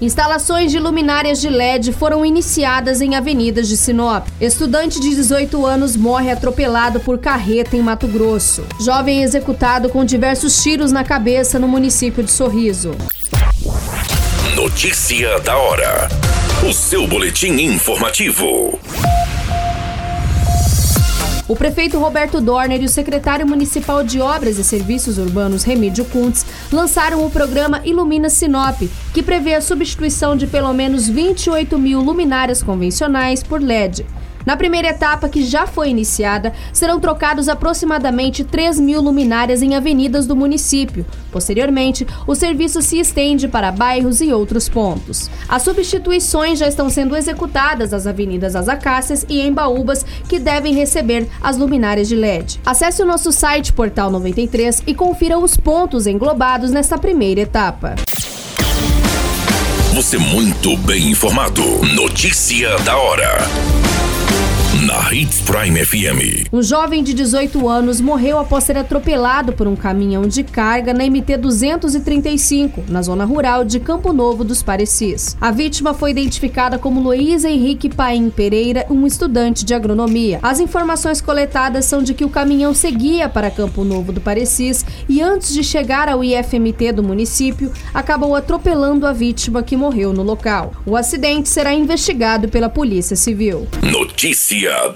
Instalações de luminárias de LED foram iniciadas em avenidas de Sinop. Estudante de 18 anos morre atropelado por carreta em Mato Grosso. Jovem executado com diversos tiros na cabeça no município de Sorriso. Notícia da hora. O seu boletim informativo. O prefeito Roberto Dorner e o secretário municipal de Obras e Serviços Urbanos Remídio Kuntz lançaram o programa Ilumina Sinop, que prevê a substituição de pelo menos 28 mil luminárias convencionais por LED. Na primeira etapa, que já foi iniciada, serão trocados aproximadamente 3 mil luminárias em avenidas do município. Posteriormente, o serviço se estende para bairros e outros pontos. As substituições já estão sendo executadas nas avenidas As Acácias e Embaúbas, que devem receber as luminárias de LED. Acesse o nosso site Portal 93 e confira os pontos englobados nesta primeira etapa. Você muito bem informado. Notícia da hora na Hits Prime FM. Um jovem de 18 anos morreu após ser atropelado por um caminhão de carga na MT 235, na zona rural de Campo Novo dos Parecis. A vítima foi identificada como Luiz Henrique Paim Pereira, um estudante de agronomia. As informações coletadas são de que o caminhão seguia para Campo Novo do Parecis e antes de chegar ao IFMT do município, acabou atropelando a vítima que morreu no local. O acidente será investigado pela Polícia Civil. Notícia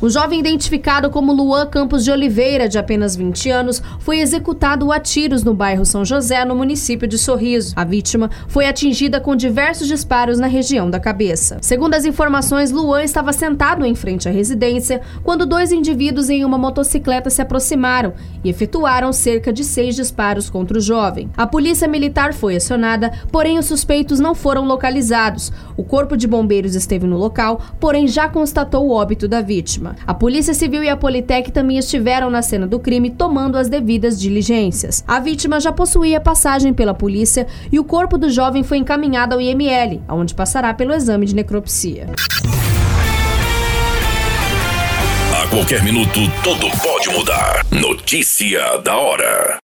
Um jovem identificado como Luan Campos de Oliveira, de apenas 20 anos, foi executado a tiros no bairro São José, no município de Sorriso. A vítima foi atingida com diversos disparos na região da cabeça. Segundo as informações, Luan estava sentado em frente à residência quando dois indivíduos em uma motocicleta se aproximaram e efetuaram cerca de seis disparos contra o jovem. A polícia militar foi acionada, porém os suspeitos não foram localizados. O corpo de bombeiros esteve no local, porém já constatou o óbito da vítima. A Polícia Civil e a Politec também estiveram na cena do crime tomando as devidas diligências. A vítima já possuía passagem pela polícia e o corpo do jovem foi encaminhado ao IML, onde passará pelo exame de necropsia. A qualquer minuto, tudo pode mudar. Notícia da hora.